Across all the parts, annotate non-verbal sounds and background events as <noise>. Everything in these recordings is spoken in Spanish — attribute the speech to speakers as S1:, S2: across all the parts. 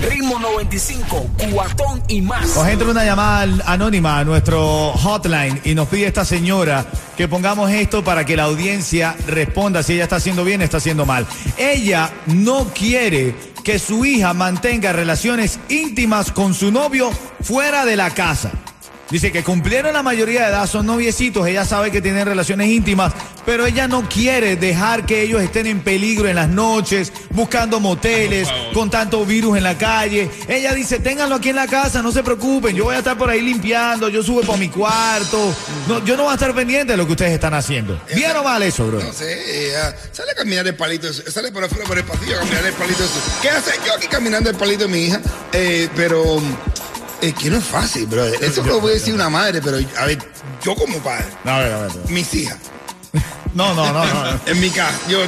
S1: Ritmo 95, cuatón y más.
S2: Nos entra una llamada anónima a nuestro hotline y nos pide esta señora que pongamos esto para que la audiencia responda si ella está haciendo bien o está haciendo mal. Ella no quiere que su hija mantenga relaciones íntimas con su novio fuera de la casa. Dice que cumplieron la mayoría de edad, son noviecitos, ella sabe que tienen relaciones íntimas, pero ella no quiere dejar que ellos estén en peligro en las noches, buscando moteles, con tanto virus en la calle. Ella dice, ténganlo aquí en la casa, no se preocupen, yo voy a estar por ahí limpiando, yo subo para mi cuarto, no, yo no voy a estar pendiente de lo que ustedes están haciendo. ¿Bien o mal eso, bro?
S3: No sé, ella sale a caminar el palito, sale por afuera por el pasillo a caminar el palito. ¿Qué hace? Yo aquí caminando el palito de mi hija, eh, pero es que no es fácil, bro. Eso lo voy a decir una madre, pero a ver, yo como padre,
S2: No, a ver, a ver.
S3: mis hijas, <laughs>
S2: No, no, no, no. <laughs>
S3: en mi casa, yo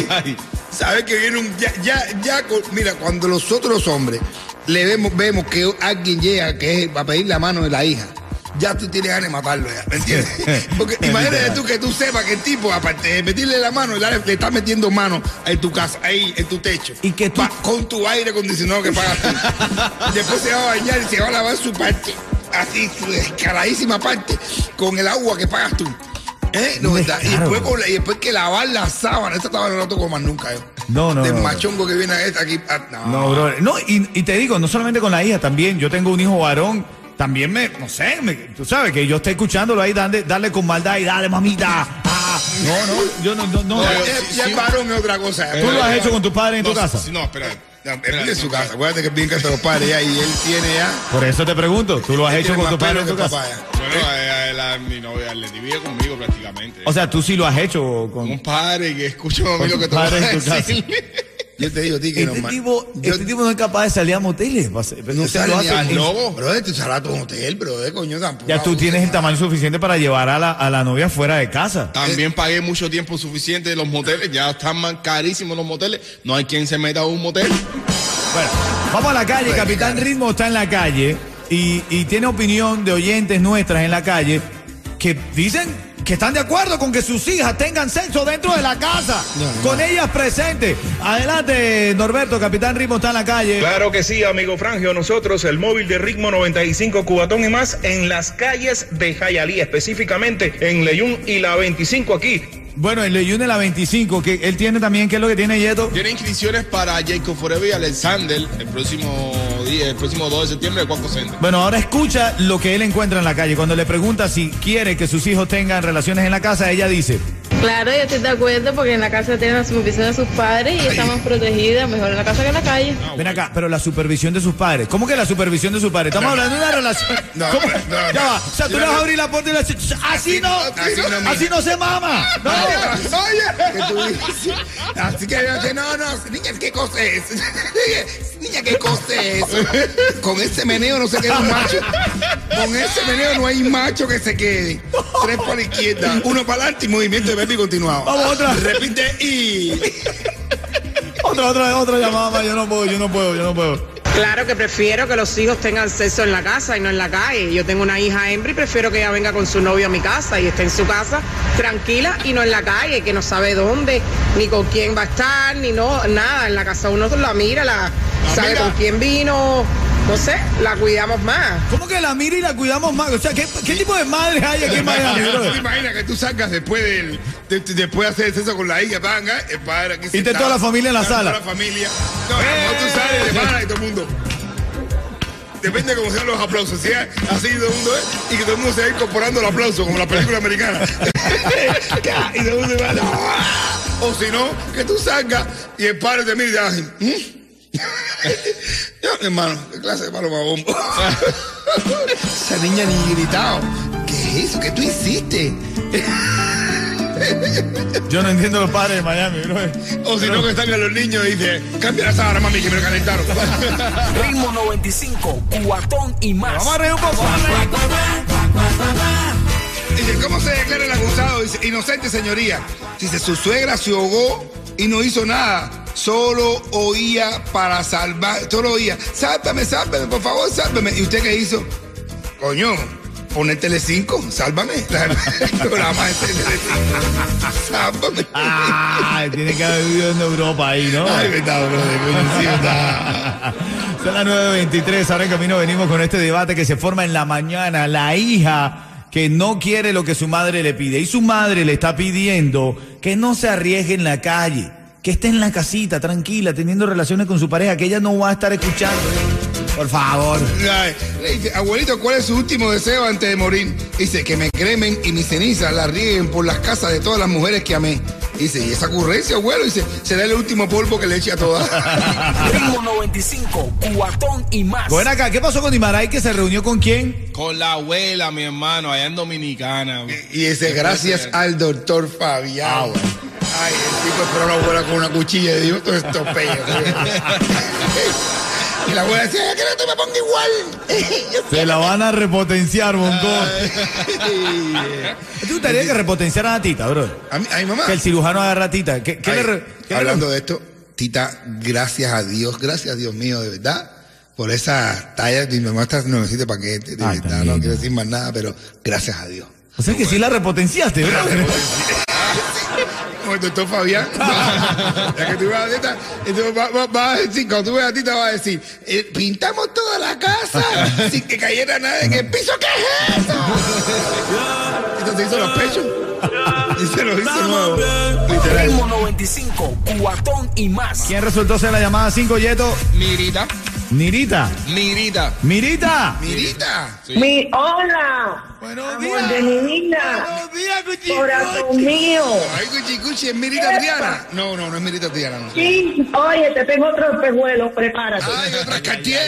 S3: <laughs> sabes que viene un ya, ya, ya, mira, cuando los hombres le vemos, vemos que alguien llega que es, va a pedir la mano de la hija. Ya tú tienes ganas de matarlo ya, ¿me entiendes? <laughs> Porque imagínate tú que tú sepas que el tipo, aparte de meterle la mano, le, le está metiendo mano en tu casa, ahí, en tu techo.
S2: Y que tú-
S3: Pa- con tu aire acondicionado que pagas tú. <laughs> Después se va a bañar y se va a lavar su parte, así, su descaradísima parte, con el agua que pagas tú. ¿Eh? No, y, después y después que lavar la sábana, esta sábana no la toco más nunca. Yo.
S2: No, no,
S3: Del
S2: no, no.
S3: machongo que viene esta aquí. ah, no.
S2: No, bro. No, y, y te digo, no solamente con la hija, también. Yo tengo un hijo varón. También me, no sé, me- tú sabes que yo estoy escuchándolo ahí, darle, darle con maldad y dale, mamita. Ah, no, no, yo no, no, no.
S3: Ya,
S4: yo-
S3: ya el varón es otra cosa.
S2: ¿Tú lo has hecho con tus padres en tu
S4: No,
S2: casa?
S4: No, espera.
S3: Él en su casa. Acuérdate que es bien casa de los padres ya y él tiene ya.
S2: Por eso te pregunto, ¿tú lo has hecho con
S3: más
S2: tus padres en tu casa?
S3: papá.
S4: Bueno, a, a mi novia le vive conmigo prácticamente.
S2: O sea, tú sí lo has hecho con...
S4: un padre que escucha mami lo que te voy a
S2: padres en tu casa.
S4: decir. <laughs>
S3: Yo te digo a ti que
S2: Este
S3: no
S2: tipo,
S3: Yo-
S2: este tipo no es capaz de salir a moteles.
S3: no
S2: este
S3: sale
S2: lo
S3: ni
S2: hace
S3: al
S4: lobo.
S3: Bro, tú sales a tu hotel, bro, de coño tampoco.
S2: Ya tú tienes el tamaño suficiente para llevar a la, a la novia fuera de casa.
S4: También pagué mucho tiempo suficiente de los moteles. Ya están más carísimos los moteles. No hay quien se meta a un motel.
S2: Bueno, vamos a la calle. Capitán. Ritmo está en la calle y, y tiene opinión de oyentes nuestras en la calle que dicen que están de acuerdo con que sus hijas tengan sexo dentro de la casa, con ellas presentes. Adelante, Norberto, Capitán Ritmo está en la calle.
S5: Claro que sí, amigo Frangio. Nosotros, el móvil de Ritmo 95 Cubatón y más, en las calles de Jayalí, específicamente en Leyún y la 25 aquí.
S2: Bueno, el Leyune la 25, que él tiene también, ¿qué es lo que tiene Yeto?
S4: Tiene inscripciones para Jacob Forever y Alexander el próximo día, el próximo 2 de septiembre de Cuaco Center.
S2: Bueno, ahora escucha lo que él encuentra en la calle. Cuando le pregunta si quiere que sus hijos tengan relaciones en la casa, ella dice,
S6: Claro, yo estoy de acuerdo porque en la casa tienen la supervisión de sus padres y está más protegida, mejor en la casa que en la calle.
S2: ven acá, pero la supervisión de sus padres. ¿Cómo que la supervisión de sus padres? Estamos hablando de una relación.
S3: No,
S2: ¿Cómo?
S3: no, no.
S2: ya va. O sea, tú le vas a abrir la puerta y le dices, así no,
S3: así no, mija".
S2: así no se mama. No.
S3: Oye. Así que no, no, niña, ¿qué cosa es? <laughs> niña, ¿qué cosa es? Con ese meneo no se queda un macho. Con ese meneo no hay macho que se quede. Tres para la izquierda, uno para adelante y movimiento de baby continuado.
S2: Vamos, otra. <laughs>
S3: Repite y. <laughs>
S2: Otra, otra, otra llamada más. Yo no puedo, yo no puedo, yo no puedo.
S7: Claro que prefiero que los hijos tengan sexo en la casa y no en la calle. Yo tengo una hija hembra y prefiero que ella venga con su novio a mi casa y esté en su casa tranquila y no en la calle, que no sabe dónde, ni con quién va a estar, ni no, nada. En la casa uno la mira, la, sabe
S4: mira.
S7: con quién vino, no sé, la cuidamos más.
S2: ¿Cómo que la mira y la cuidamos más? O sea, ¿qué, qué tipo de madres hay aquí en Miami, <laughs>
S3: ¿Tú te imaginas que tú sacas después del, de- de- después de hacer el sexo con la hija, venga, el padre aquí
S2: Y te toda la familia en la sala.
S3: Toda la familia. No, cuando tú sales, de pana y todo el mundo. Depende de cómo sean los aplausos. Si es así todo el mundo es, y que todo el mundo se va incorporando el aplauso, como la película americana. <laughs> y todo el mundo va, "No". O si no, que tú salgas y el padre te mira y te hace, "¿Mm?". Yo, hermano, ¿qué clase de palo más bombo? <laughs> Esa niña ni gritado. ¿Qué es eso? ¿Qué tú hiciste? <laughs>
S2: Yo no entiendo los padres de Miami, brother.
S3: O si no, que están a los niños y dice, cambia la sábana, mami, que me lo calentaron. <laughs>
S1: Ritmo 95, cuatón y más.
S2: Vamos a reír un poco.
S3: Dice, ¿cómo se declara el acusado? Dice, inocente señoría. Dice, su suegra se ahogó y no hizo nada. Solo oía para salvar, solo oía, sálvame, sálvame, por favor, sálvame. ¿Y usted qué hizo? Coño, poner Telecinco, sálvame. <laughs> El programa de Telecinco. Sálvame.
S2: Ah, tiene que haber vivido en Europa ahí, ¿no?
S3: Ay, verdad, brother, coño, sí, verdad. <laughs>
S2: Son las 9.23, ahora en camino venimos con este debate que se forma en la mañana. La hija que no quiere lo que su madre le pide y su madre le está pidiendo que no se arriesgue en la calle, que esté en la casita tranquila teniendo relaciones con su pareja, que ella no va a estar escuchando. Por favor.
S3: Ay, Le dice, abuelito, ¿cuál es su último deseo antes de morir? Dice, que me cremen y mis cenizas las rieguen por las casas de todas las mujeres que amé. Dice, ¿y esa ocurrencia, abuelo? Dice, será el último polvo que le eche a todas. <laughs>
S1: Ritmo 95, cuatón y más.
S2: Bueno, acá, ¿qué pasó con Imaray que se reunió con quién?
S4: Con la abuela, mi hermano, allá en Dominicana.
S3: y dice, gracias al doctor Fabián.
S2: Ah, bueno.
S3: Ay, el tipo esperó a la abuela con una cuchilla y dijo, todo esto es peo. y la abuela decía, "Es que no te me pongo igual. <laughs>
S2: Se la van a repotenciar, Bonco. ¿Te gustaría que repotenciaran a Tita, bro?
S3: a, mi, a mi mamá.
S2: Que el cirujano agarra a Tita. ¿Qué, qué
S3: Ay,
S2: le re- qué le-
S3: hablando de esto, Tita, gracias a Dios, gracias a Dios mío, de verdad, por esa talla. Mi mamá está no necesita paquete, de
S2: Ay,
S3: verdad, no quiero decir más nada, pero gracias a Dios.
S2: O sea que sí la repotenciaste, bro. <laughs>
S3: Como el doctor Fabián, <laughs> <laughs> ya que tú vas a dieta, entonces va, va- va a decir, cuando tú veas a Tita, va a decir, eh, pintamos toda la casa <laughs> sin que cayera nada en el piso, ¿qué es eso? Entonces hizo los pechos y se los hizo nuevo. Literal.
S1: Ritmo 95, cuatón y más.
S2: ¿Quién resultó ser la llamada 5 Yeto?
S4: Mirita,
S2: Nirita.
S4: mirita.
S2: Mirita.
S3: Mirita.
S7: Mi, hola,
S2: Buenos
S7: amor de mi vida,
S2: Buenos días, Cuchico.
S7: corazón mío.
S3: Ay, cuchi, cuchi, ¿es Mirita Triana? No, no, no es Mirita Triana, no.
S7: Sí, oye, te tengo otro espejuelo, prepárate.
S3: Ay, otra Cartier.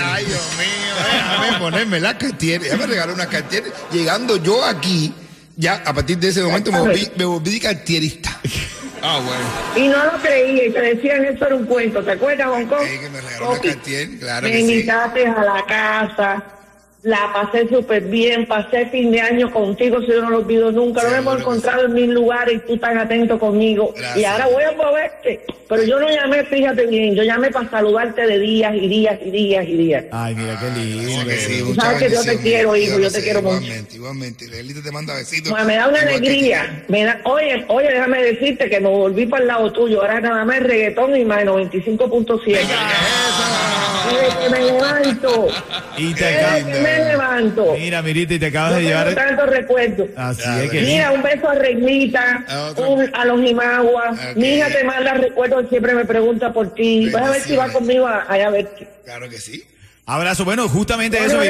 S3: Ay, Dios mío. Déjame ponerme la Cartier. Ya me regaló una Cartier. Llegando yo aquí, ya a partir de ese momento me volví, me volví cartierista.
S4: Ah, bueno.
S7: Y no lo creía y te decían eso era un cuento, ¿te acuerdas, Hong Kong?
S3: Sí, que me regaló una Cartier, claro
S7: Me
S3: que sí.
S7: invitaste a la casa, la pasé súper bien, pasé fin de año contigo, si yo no lo olvido nunca, lo hemos encontrado en mil lugares y tú tan atento conmigo.
S3: Gracias.
S7: Y ahora voy a moverte, pero yo no llamé, fíjate bien, yo llamé para saludarte de días y días y días y días.
S2: Ay, mira qué lindo.
S3: Que sí,
S7: Tú sabes que yo te quiero, hijo, yo te
S3: sé,
S7: quiero mucho.
S3: Igualmente, igualmente. Te manda besitos.
S7: Bueno, me da una alegría. Me da, oye, oye, déjame decirte que me volví para el lado tuyo. Ahora nada más reggaetón y más 95.7. Desde que me levanto.
S2: Y te
S7: Desde que me levanto.
S2: Mira, Mirita, y te acabas de llevar.
S7: tantos recuerdos.
S2: Así
S3: Ah,
S2: es que.
S7: Mira, un beso a Reglita,
S3: A otro.
S7: un- a los Jimaguas.
S3: Ok.
S7: Mi hija te manda recuerdos, siempre me pregunta por ti. Vas a ver si va conmigo a- allá a verte.
S3: Claro que sí.
S2: Abrazo. Bueno, justamente
S7: Bueno,
S2: eso, Miri-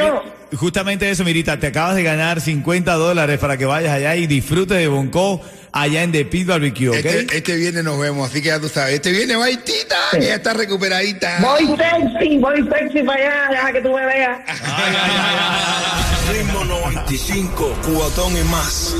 S7: yo-
S2: justamente eso, Mirita. Te acabas de ganar 50 dólares para que vayas allá y disfrutes de Bonco allá en The Pit Barbecue, ¿ok?
S3: Este, este viernes nos vemos, así que ya tú sabes. Este viernes va Tita, que ya está recuperadita.
S7: Voy sexy, voy sexy para allá, deja que tú me veas.
S1: Ritmo 95, cuatón y más.